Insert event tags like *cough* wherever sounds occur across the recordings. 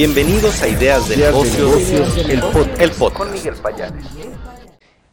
Bienvenidos a Ideas de Negocios, el, podcast. Con Miguel Payares.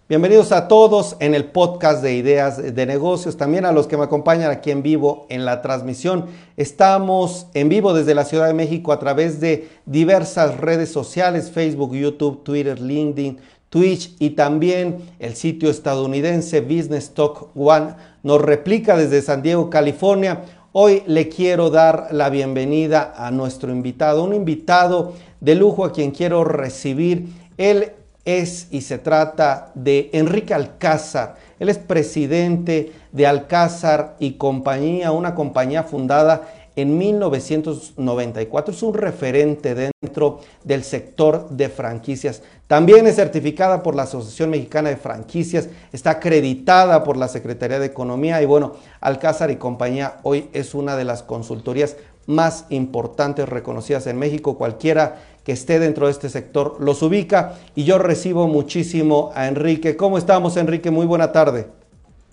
Bienvenidos a todos en el podcast de Ideas de Negocios, también a los que me acompañan aquí en vivo en la transmisión. Estamos en vivo desde la Ciudad de México a través de diversas redes sociales, Facebook, YouTube, Twitter, LinkedIn, Twitch y también el sitio estadounidense Business Talk One nos replica desde San Diego, California. Hoy le quiero dar la bienvenida a nuestro invitado, un invitado de lujo a quien quiero recibir. Él es y se trata de Enrique Alcázar. Él es presidente de Alcázar y compañía, una compañía fundada en 1994. Es un referente dentro del sector de franquicias. También es certificada por la Asociación Mexicana de Franquicias, está acreditada por la Secretaría de Economía y bueno, Alcázar y compañía hoy es una de las consultorías más importantes reconocidas en México. Cualquiera que esté dentro de este sector los ubica y yo recibo muchísimo a Enrique. ¿Cómo estamos, Enrique? Muy buena tarde.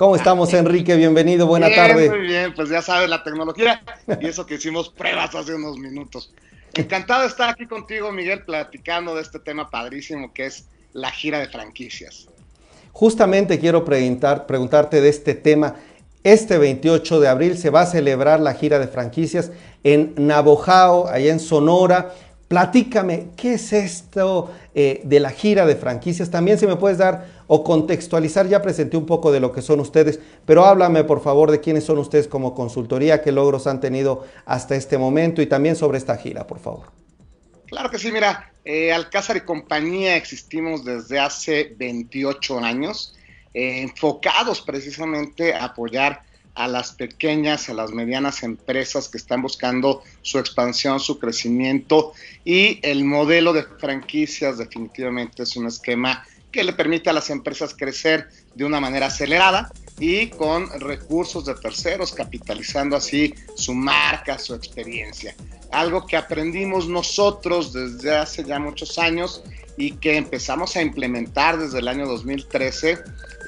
¿Cómo estamos, Enrique? Bienvenido, buena tarde. Muy bien, pues ya sabes la tecnología y eso que hicimos pruebas hace unos minutos. Encantado de estar aquí contigo, Miguel, platicando de este tema padrísimo que es la gira de franquicias. Justamente quiero preguntar, preguntarte de este tema. Este 28 de abril se va a celebrar la gira de franquicias en Nabojao, allá en Sonora. Platícame, ¿qué es esto eh, de la gira de franquicias? También si me puedes dar o contextualizar, ya presenté un poco de lo que son ustedes, pero háblame por favor de quiénes son ustedes como consultoría, qué logros han tenido hasta este momento y también sobre esta gira, por favor. Claro que sí, mira, eh, Alcázar y compañía existimos desde hace 28 años, eh, enfocados precisamente a apoyar a las pequeñas, a las medianas empresas que están buscando su expansión, su crecimiento y el modelo de franquicias definitivamente es un esquema que le permite a las empresas crecer de una manera acelerada y con recursos de terceros, capitalizando así su marca, su experiencia. Algo que aprendimos nosotros desde hace ya muchos años y que empezamos a implementar desde el año 2013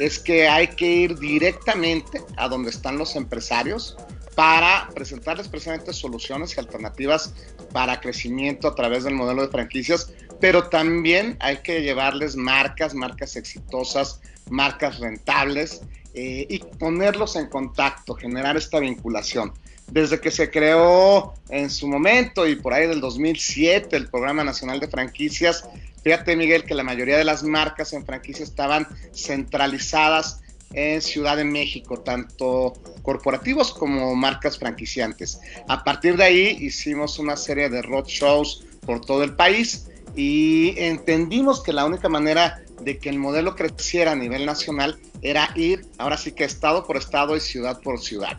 es que hay que ir directamente a donde están los empresarios para presentarles precisamente soluciones y alternativas para crecimiento a través del modelo de franquicias, pero también hay que llevarles marcas, marcas exitosas, marcas rentables eh, y ponerlos en contacto, generar esta vinculación. Desde que se creó en su momento y por ahí del 2007 el Programa Nacional de Franquicias, Fíjate, Miguel, que la mayoría de las marcas en franquicia estaban centralizadas en Ciudad de México, tanto corporativos como marcas franquiciantes. A partir de ahí hicimos una serie de road shows por todo el país y entendimos que la única manera de que el modelo creciera a nivel nacional era ir, ahora sí que estado por estado y ciudad por ciudad.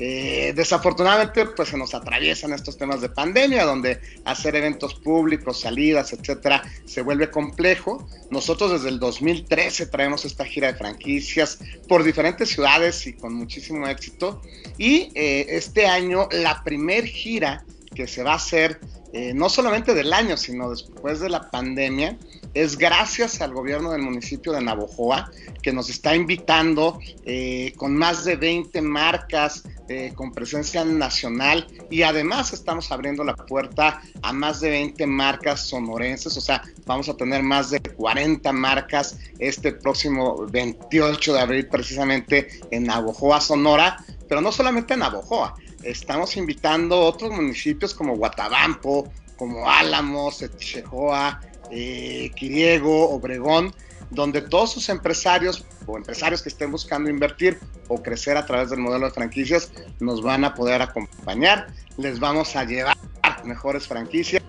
Eh, desafortunadamente, pues se nos atraviesan estos temas de pandemia, donde hacer eventos públicos, salidas, etcétera, se vuelve complejo. Nosotros desde el 2013 traemos esta gira de franquicias por diferentes ciudades y con muchísimo éxito. Y eh, este año, la primer gira que se va a hacer eh, no solamente del año, sino después de la pandemia, es gracias al gobierno del municipio de Navojoa, que nos está invitando eh, con más de 20 marcas eh, con presencia nacional y además estamos abriendo la puerta a más de 20 marcas sonorenses, o sea, vamos a tener más de 40 marcas este próximo 28 de abril precisamente en Navojoa, Sonora, pero no solamente en Navojoa, estamos invitando otros municipios como Guatabampo, como Álamos, Chejoa, eh, Quiriego, Obregón, donde todos sus empresarios o empresarios que estén buscando invertir o crecer a través del modelo de franquicias nos van a poder acompañar, les vamos a llevar mejores franquicias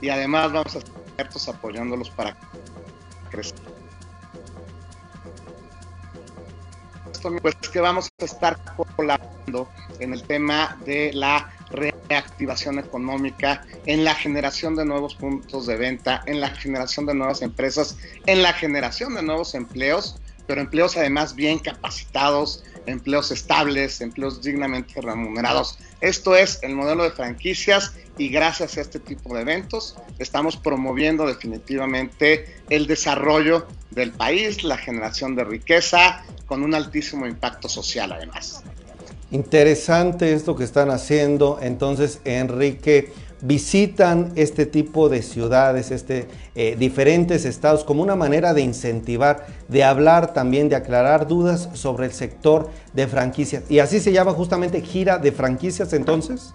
y además vamos a estar apoyándolos para crecer. Pues que vamos a estar colaborando en el tema de la reactivación económica, en la generación de nuevos puntos de venta, en la generación de nuevas empresas, en la generación de nuevos empleos, pero empleos además bien capacitados, empleos estables, empleos dignamente remunerados. Esto es el modelo de franquicias y gracias a este tipo de eventos estamos promoviendo definitivamente el desarrollo del país, la generación de riqueza con un altísimo impacto social además. Interesante esto que están haciendo. Entonces, Enrique, visitan este tipo de ciudades, este, eh, diferentes estados, como una manera de incentivar, de hablar también, de aclarar dudas sobre el sector de franquicias. Y así se llama justamente gira de franquicias entonces.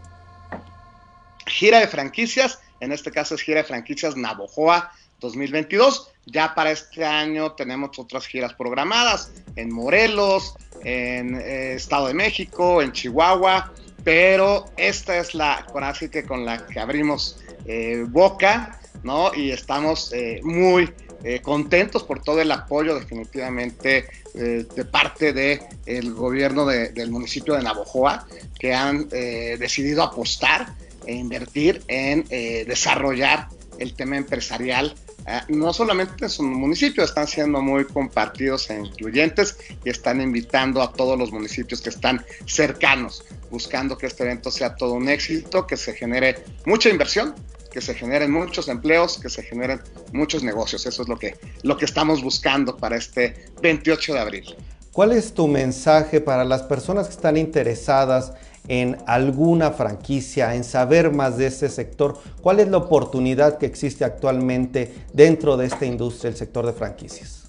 Gira de franquicias, en este caso es gira de franquicias Navojoa 2022. Ya para este año tenemos otras giras programadas en Morelos, en eh, Estado de México, en Chihuahua, pero esta es la así que con la que abrimos eh, boca, ¿no? Y estamos eh, muy contentos por todo el apoyo definitivamente de parte del el gobierno del municipio de Navojoa, que han decidido apostar e invertir en desarrollar el tema empresarial no solamente en su municipio, están siendo muy compartidos e incluyentes y están invitando a todos los municipios que están cercanos, buscando que este evento sea todo un éxito, que se genere mucha inversión, que se generen muchos empleos, que se generen muchos negocios. Eso es lo que, lo que estamos buscando para este 28 de abril. ¿Cuál es tu mensaje para las personas que están interesadas en alguna franquicia, en saber más de este sector? ¿Cuál es la oportunidad que existe actualmente dentro de esta industria, el sector de franquicias?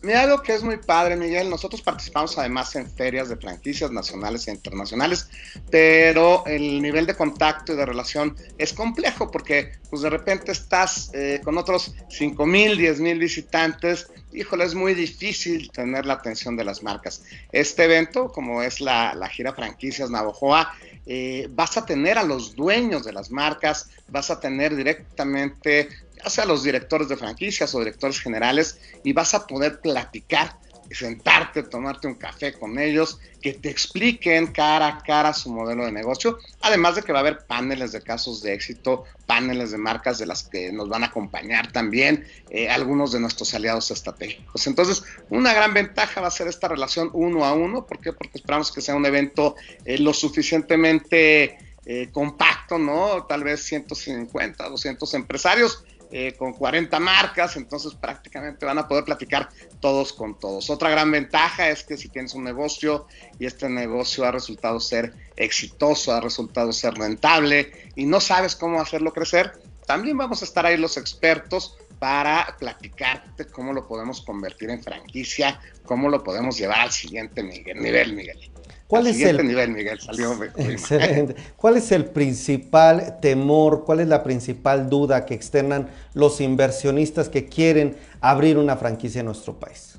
Mira, algo que es muy padre, Miguel. Nosotros participamos además en ferias de franquicias nacionales e internacionales, pero el nivel de contacto y de relación es complejo porque, pues, de repente estás eh, con otros 5 mil, 10 mil visitantes. Híjole, es muy difícil tener la atención de las marcas. Este evento, como es la, gira Franquicias Navojoa, eh, vas a tener a los dueños de las marcas, vas a tener directamente ya sea los directores de franquicias o directores generales, y vas a poder platicar, sentarte, tomarte un café con ellos, que te expliquen cara a cara su modelo de negocio, además de que va a haber paneles de casos de éxito, paneles de marcas de las que nos van a acompañar también eh, algunos de nuestros aliados estratégicos. Entonces, una gran ventaja va a ser esta relación uno a uno, ¿por qué? Porque esperamos que sea un evento eh, lo suficientemente... Eh, compacto, ¿no? Tal vez 150, 200 empresarios, eh, con 40 marcas, entonces prácticamente van a poder platicar todos con todos. Otra gran ventaja es que si tienes un negocio y este negocio ha resultado ser exitoso, ha resultado ser rentable y no sabes cómo hacerlo crecer, también vamos a estar ahí los expertos para platicarte cómo lo podemos convertir en franquicia, cómo lo podemos llevar al siguiente nivel, Miguel. ¿Cuál es el nivel, Miguel? Salió *laughs* excelente. ¿Cuál es el principal temor, cuál es la principal duda que externan los inversionistas que quieren abrir una franquicia en nuestro país?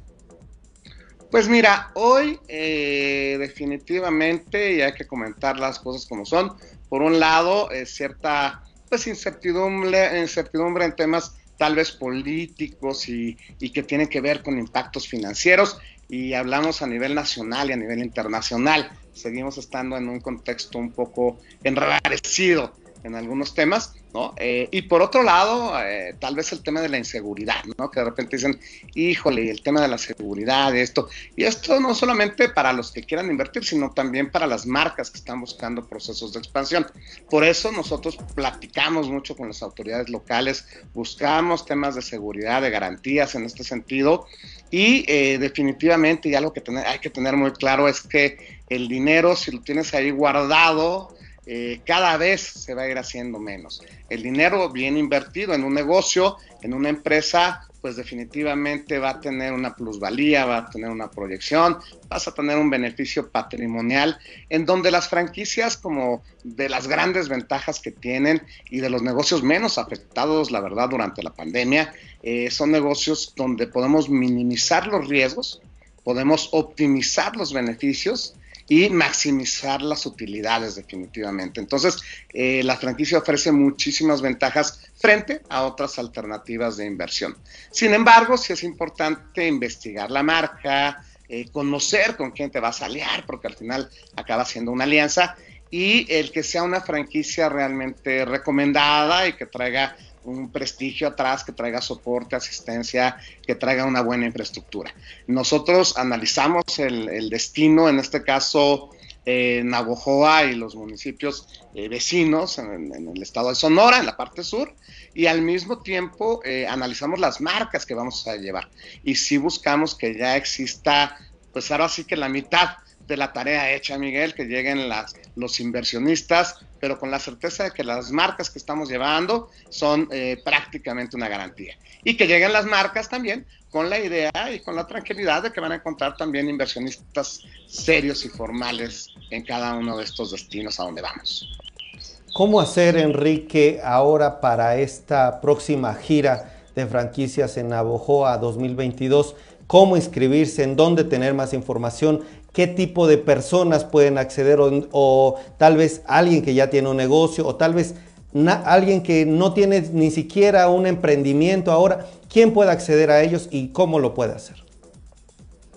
Pues mira, hoy eh, definitivamente, y hay que comentar las cosas como son, por un lado, es cierta pues incertidumbre, incertidumbre en temas tal vez políticos y, y, que tienen que ver con impactos financieros y hablamos a nivel nacional y a nivel internacional. Seguimos estando en un contexto un poco enrarecido en algunos temas, ¿no? Eh, y por otro lado, eh, tal vez el tema de la inseguridad, ¿no? Que de repente dicen, híjole, el tema de la seguridad, esto. Y esto no solamente para los que quieran invertir, sino también para las marcas que están buscando procesos de expansión. Por eso nosotros platicamos mucho con las autoridades locales, buscamos temas de seguridad, de garantías en este sentido. Y eh, definitivamente, ya que hay que tener muy claro es que el dinero, si lo tienes ahí guardado, eh, cada vez se va a ir haciendo menos. El dinero bien invertido en un negocio, en una empresa, pues definitivamente va a tener una plusvalía, va a tener una proyección, vas a tener un beneficio patrimonial, en donde las franquicias, como de las grandes ventajas que tienen y de los negocios menos afectados, la verdad, durante la pandemia, eh, son negocios donde podemos minimizar los riesgos, podemos optimizar los beneficios y maximizar las utilidades definitivamente. Entonces, eh, la franquicia ofrece muchísimas ventajas frente a otras alternativas de inversión. Sin embargo, sí es importante investigar la marca, eh, conocer con quién te vas a aliar, porque al final acaba siendo una alianza, y el que sea una franquicia realmente recomendada y que traiga un prestigio atrás, que traiga soporte, asistencia, que traiga una buena infraestructura. Nosotros analizamos el, destino, en este caso eh, Navojoa y los municipios eh, vecinos en, el estado de Sonora, en la parte sur, y al mismo tiempo eh, analizamos las marcas que vamos a llevar. Y si buscamos que ya exista, pues ahora sí que la mitad de la tarea hecha, Miguel, que lleguen las, los inversionistas, pero con la certeza de que las marcas que estamos llevando son eh, prácticamente una garantía. Y que lleguen las marcas también con la idea y con la tranquilidad de que van a encontrar también inversionistas serios y formales en cada uno de estos destinos a donde vamos. ¿Cómo hacer, Enrique, ahora para esta próxima gira de franquicias en Navojoa 2022? ¿Cómo inscribirse? ¿En dónde tener más información? ¿Qué tipo de personas pueden acceder? O, tal vez alguien que ya tiene un negocio o tal vez alguien que no tiene ni siquiera un emprendimiento ahora. ¿Quién puede acceder a ellos y cómo lo puede hacer?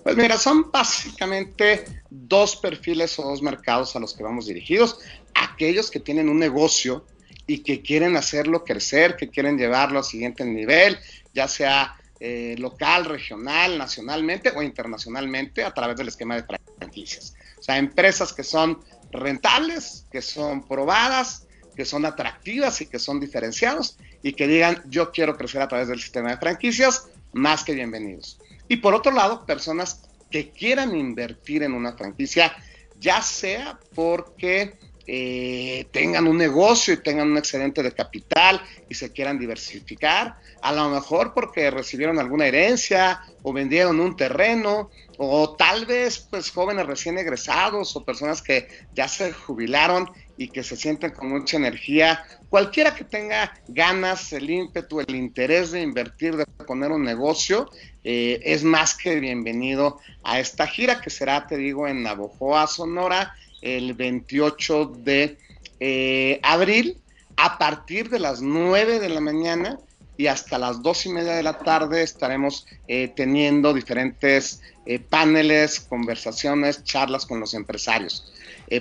Pues mira, son básicamente dos perfiles o dos mercados a los que vamos dirigidos. Aquellos que tienen un negocio y que quieren hacerlo crecer, que quieren llevarlo al siguiente nivel, ya sea eh, local, regional, nacionalmente o internacionalmente a través del esquema de franquicias. O sea, empresas que son rentables, que son probadas, que son atractivas y que son diferenciados y que digan yo quiero crecer a través del sistema de franquicias, más que bienvenidos. Y por otro lado, personas que quieran invertir en una franquicia, ya sea porque eh, tengan un negocio y tengan un excedente de capital y se quieran diversificar, a lo mejor porque recibieron alguna herencia o vendieron un terreno, o tal vez pues jóvenes recién egresados o personas que ya se jubilaron y que se sienten con mucha energía, cualquiera que tenga ganas, el ímpetu, el interés de invertir, de poner un negocio, eh, es más que bienvenido a esta gira que será, te digo, en Navojoa, Sonora, el 28 de eh, abril, a partir de las 9 de la mañana y hasta las dos y media de la tarde estaremos eh, teniendo diferentes paneles, conversaciones, charlas con los empresarios.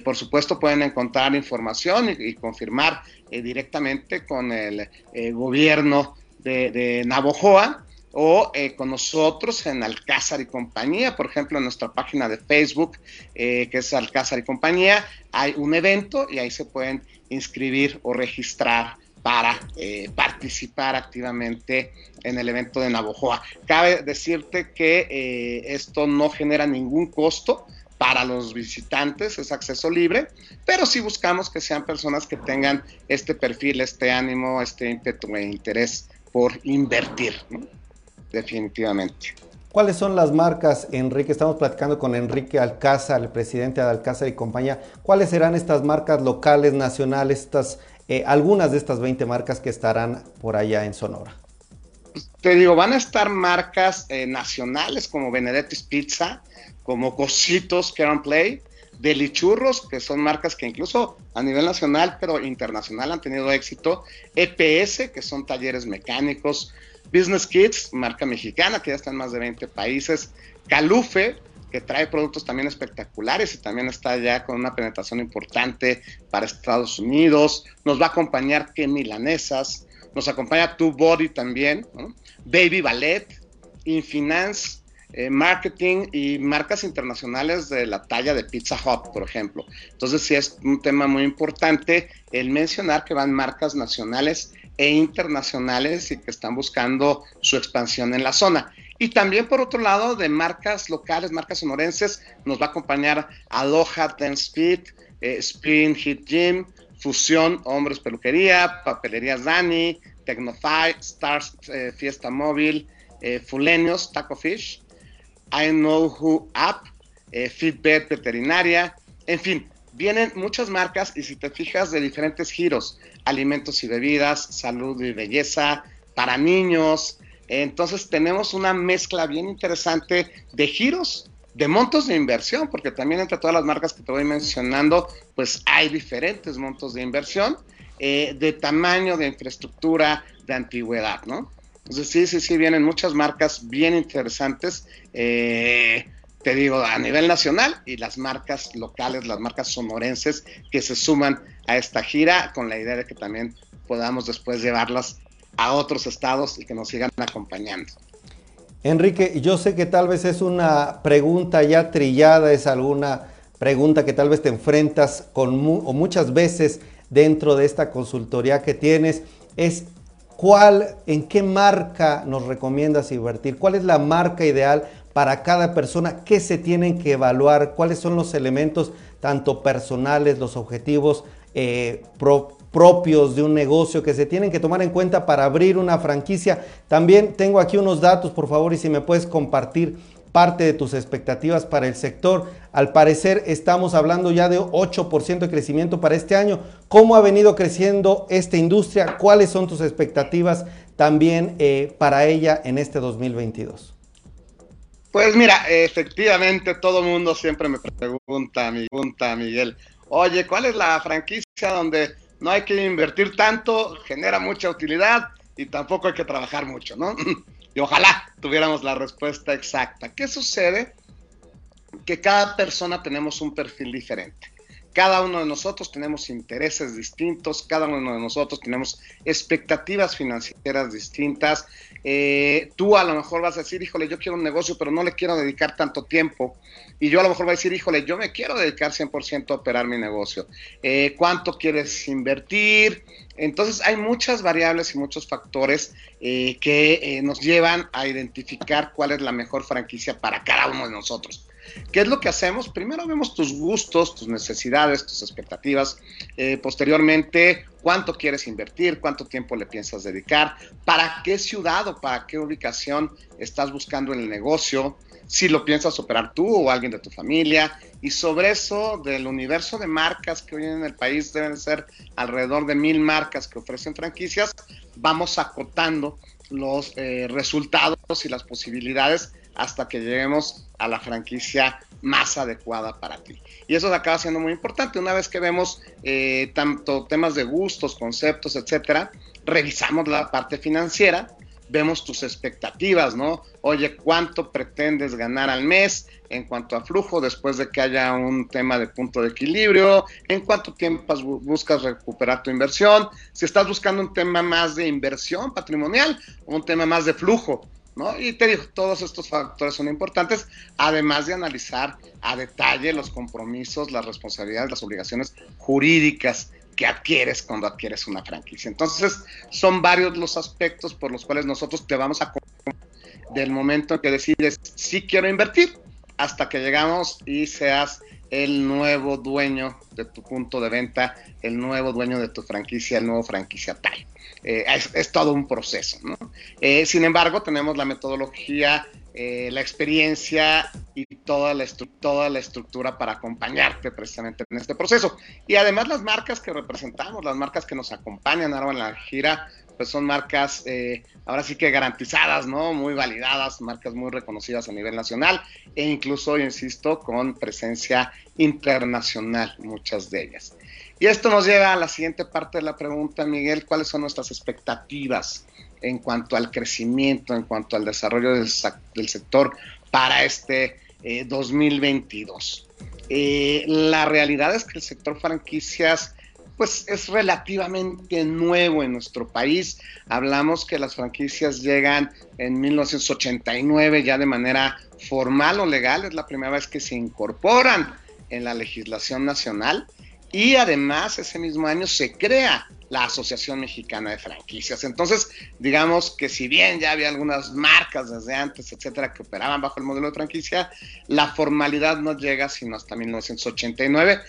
por supuesto, pueden encontrar información y, confirmar directamente con el gobierno de, de Navojoa o eh, con nosotros en Alcázar y compañía, por ejemplo, en nuestra página de Facebook, eh, que es Alcázar y compañía, hay un evento y ahí se pueden inscribir o registrar para eh, participar activamente en el evento de Navojoa. Cabe decirte que esto no genera ningún costo para los visitantes, es acceso libre, pero sí buscamos que sean personas que tengan este perfil, este ánimo, este ímpetu e interés por invertir. definitivamente. ¿Cuáles son las marcas, Enrique? Estamos platicando con Enrique Alcázar, el presidente de Alcázar y compañía. ¿Cuáles serán estas marcas locales, nacionales, estas, eh, algunas de estas 20 marcas que estarán por allá en Sonora? Te digo, van a estar marcas eh, nacionales como Benedetti's Pizza, como Cositos Care Play, Delichurros, que son marcas que incluso a nivel nacional, pero internacional han tenido éxito, EPS, que son talleres mecánicos, Business Kids, marca mexicana que ya está en más de 20 países. Calufe, que trae productos también espectaculares y también está ya con una penetración importante para Estados Unidos. Nos va a acompañar Que Milanesas, nos acompaña Tu Body también, Baby Ballet, Infinance, eh, marketing y marcas internacionales de la talla de Pizza Hut, por ejemplo. Entonces sí es un tema muy importante el mencionar que van marcas nacionales e internacionales y que están buscando su expansión en la zona. Y también, por otro lado, de marcas locales, marcas sonorenses, nos va a acompañar Aloha Dance Speed, eh, Spring Hit Gym, Fusión Hombres Peluquería, Papelerías Dani, Tecnofy, Stars eh, Fiesta Móvil, eh, Fulenios, Taco Fish, I Know Who App, eh, Fitbet Veterinaria, en fin, vienen muchas marcas y si te fijas de diferentes giros, alimentos y bebidas, salud y belleza, para niños. Entonces tenemos una mezcla bien interesante de giros, de montos de inversión, porque también entre todas las marcas que te voy mencionando, pues hay diferentes montos de inversión, eh, de tamaño, de infraestructura, de antigüedad, ¿no? Entonces sí, sí, sí, vienen muchas marcas bien interesantes. Eh, te digo, a nivel nacional y las marcas locales, las marcas sonorenses que se suman a esta gira con la idea de que también podamos después llevarlas a otros estados y que nos sigan acompañando. Enrique, yo sé que tal vez es una pregunta ya trillada, es alguna pregunta que tal vez te enfrentas con o muchas veces dentro de esta consultoría que tienes, es ¿Cuál, en qué marca nos recomiendas invertir? ¿Cuál es la marca ideal para cada persona, qué se tienen que evaluar, cuáles son los elementos tanto personales, los objetivos eh, propios de un negocio que se tienen que tomar en cuenta para abrir una franquicia. También tengo aquí unos datos, por favor, y si me puedes compartir parte de tus expectativas para el sector. Al parecer estamos hablando ya de 8% de crecimiento para este año. ¿Cómo ha venido creciendo esta industria? ¿Cuáles son tus expectativas también eh, para ella en este 2022? Pues mira, efectivamente todo el mundo siempre me pregunta, me pregunta Miguel, oye, ¿cuál es la franquicia donde no hay que invertir tanto, genera mucha utilidad y tampoco hay que trabajar mucho, ¿no? *laughs* Y ojalá tuviéramos la respuesta exacta. ¿Qué sucede? Que cada persona tenemos un perfil diferente. Cada uno de nosotros tenemos intereses distintos, cada uno de nosotros tenemos expectativas financieras distintas. Eh, tú a lo mejor vas a decir, híjole, yo quiero un negocio, pero no le quiero dedicar tanto tiempo. Y yo a lo mejor voy a decir, híjole, yo me quiero dedicar 100% a operar mi negocio. Eh, ¿Cuánto quieres invertir? Entonces hay muchas variables y muchos factores eh, que nos llevan a identificar cuál es la mejor franquicia para cada uno de nosotros. ¿Qué es lo que hacemos? Primero vemos tus gustos, tus necesidades, tus expectativas. Eh, posteriormente, cuánto quieres invertir, cuánto tiempo le piensas dedicar, para qué ciudad o para qué ubicación estás buscando en el negocio, si lo piensas operar tú o alguien de tu familia. Y sobre eso, del universo de marcas que hoy en el país deben ser alrededor de mil marcas que ofrecen franquicias, vamos acotando los eh, resultados y las posibilidades hasta que lleguemos a la franquicia más adecuada para ti. Y eso acaba siendo muy importante. Una vez que vemos eh, tanto temas de gustos, conceptos, etcétera, revisamos la parte financiera, vemos tus expectativas, ¿no? Oye, ¿cuánto pretendes ganar al mes en cuanto a flujo después de que haya un tema de punto de equilibrio? ¿En cuánto tiempo buscas recuperar tu inversión? Si estás buscando un tema más de inversión patrimonial o un tema más de flujo. ¿No? Y te digo, todos estos factores son importantes, además de analizar a detalle los compromisos, las responsabilidades, las obligaciones jurídicas que adquieres cuando adquieres una franquicia. Entonces, son varios los aspectos por los cuales nosotros te vamos a del momento en que decides si quiero invertir hasta que llegamos y seas el nuevo dueño de tu punto de venta, el nuevo dueño de tu franquicia, el nuevo franquiciatario. Eh, es, todo un proceso. ¿no? Eh, sin embargo, tenemos la metodología, eh, la experiencia y toda la, toda la estructura para acompañarte precisamente en este proceso. Y además las marcas que representamos, las marcas que nos acompañan ahora en la gira, pues son marcas ahora sí que garantizadas, ¿no? Muy validadas, marcas muy reconocidas a nivel nacional e incluso, insisto, con presencia internacional, muchas de ellas. Y esto nos lleva a la siguiente parte de la pregunta, Miguel, ¿cuáles son nuestras expectativas en cuanto al crecimiento, en cuanto al desarrollo del, sector para este 2022? Eh, eh, la realidad es que el sector franquicias pues es relativamente nuevo en nuestro país. Hablamos que las franquicias llegan en 1989 ya de manera formal o legal, es la primera vez que se incorporan en la legislación nacional y además ese mismo año se crea la Asociación Mexicana de Franquicias. Entonces, digamos que si bien ya había algunas marcas desde antes, etcétera, que operaban bajo el modelo de franquicia, la formalidad no llega sino hasta 1989,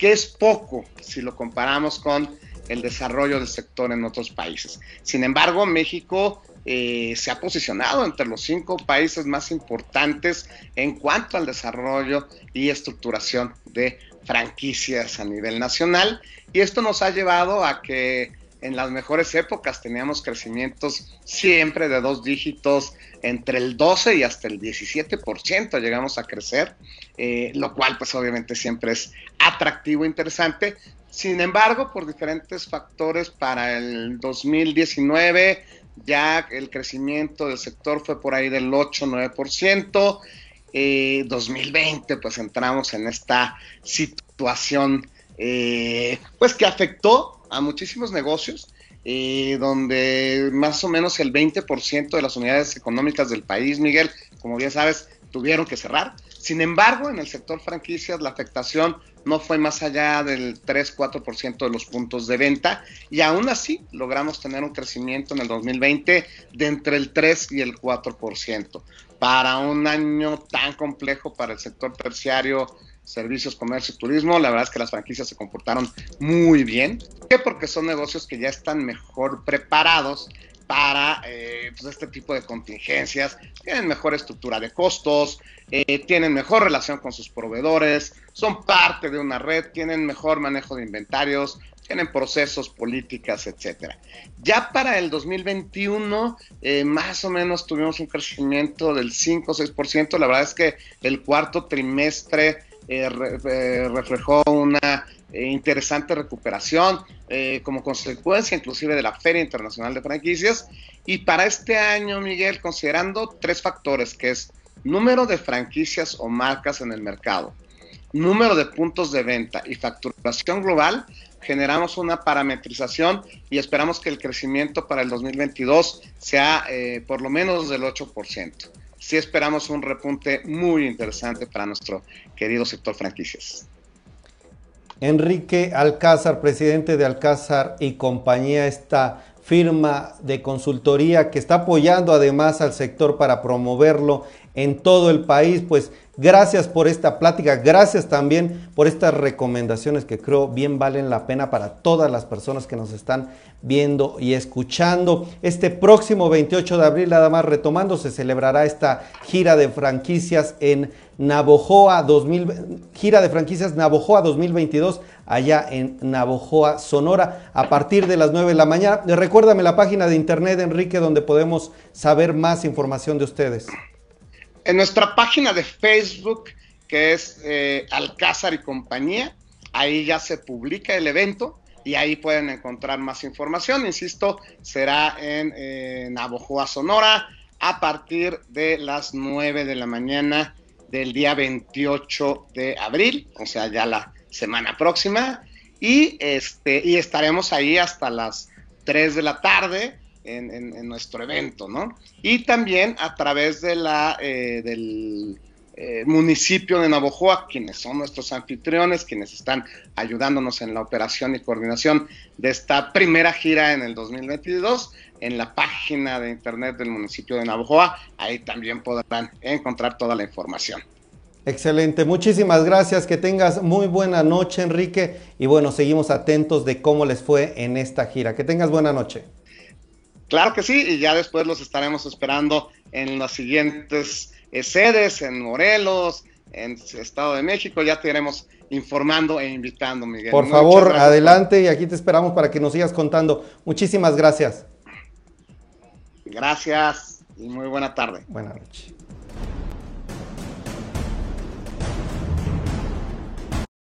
que es poco si lo comparamos con el desarrollo del sector en otros países. Sin embargo, México eh, se ha posicionado entre los cinco países más importantes en cuanto al desarrollo y estructuración de franquicias a nivel nacional y esto nos ha llevado a que en las mejores épocas teníamos crecimientos siempre de dos dígitos, entre el 12 y hasta el 17% llegamos a crecer, eh, lo cual pues obviamente siempre es atractivo, interesante. Sin embargo, por diferentes factores para el 2019 ya el crecimiento del sector fue por ahí del 8-9%. 2020 pues entramos en esta situación eh, pues que afectó a muchísimos negocios, eh, donde más o menos el 20% de las unidades económicas del país, Miguel, como bien sabes, tuvieron que cerrar. Sin embargo, en el sector franquicias la afectación no fue más allá del 3-4% de los puntos de venta y aún así logramos tener un crecimiento en el 2020 de entre el 3 y el 4%. Para un año tan complejo para el sector terciario, servicios, comercio y turismo, la verdad es que las franquicias se comportaron muy bien. ¿Por qué? Porque son negocios que ya están mejor preparados para eh, pues este tipo de contingencias, tienen mejor estructura de costos, eh, tienen mejor relación con sus proveedores, son parte de una red, tienen mejor manejo de inventarios, tienen procesos, políticas, etcétera. Ya para el 2021, eh, más o menos tuvimos un crecimiento del 5 o 6%. La verdad es que el cuarto trimestre reflejó una eh, interesante recuperación eh, como consecuencia inclusive de la Feria Internacional de Franquicias. Y para este año, Miguel, considerando tres factores, que es número de franquicias o marcas en el mercado, número de puntos de venta y facturación global, generamos una parametrización y esperamos que el crecimiento para el 2022 sea eh, por lo menos del 8%. Sí esperamos un repunte muy interesante para nuestro querido sector franquicias. Enrique Alcázar, presidente de Alcázar y compañía, esta firma de consultoría que está apoyando además al sector para promoverlo en todo el país, pues Gracias por esta plática, gracias también por estas recomendaciones que creo bien valen la pena para todas las personas que nos están viendo y escuchando. Este próximo 28 de abril, nada más retomando, se celebrará esta gira de franquicias en Navojoa 2000, gira de franquicias Navojoa 2022 allá en Navojoa, Sonora, a partir de las 9 de la mañana. Recuérdame la página de internet, Enrique, donde podemos saber más información de ustedes. En nuestra página de Facebook, que es eh, Alcázar y compañía, ahí ya se publica el evento y ahí pueden encontrar más información. Insisto, será en, en Navojoa, Sonora, a partir de las 9 de la mañana del día 28 de abril, o sea, ya la semana próxima. Y, este, y estaremos ahí hasta las 3 de la tarde en, nuestro evento, ¿no? Y también a través de la, eh, del eh, municipio de Navojoa, quienes son nuestros anfitriones, quienes están ayudándonos en la operación y coordinación de esta primera gira en el 2022, en la página de internet del municipio de Navojoa, ahí también podrán encontrar toda la información. Excelente, muchísimas gracias, que tengas muy buena noche Enrique y bueno, seguimos atentos de cómo les fue en esta gira. Que tengas buena noche. Claro que sí, y ya después los estaremos esperando en las siguientes eh, sedes, en Morelos, en Estado de México, ya te iremos informando e invitando, Miguel. Por favor, adelante y aquí te esperamos para que nos sigas contando. Muchísimas gracias. Gracias y muy buena tarde. Buenas noches.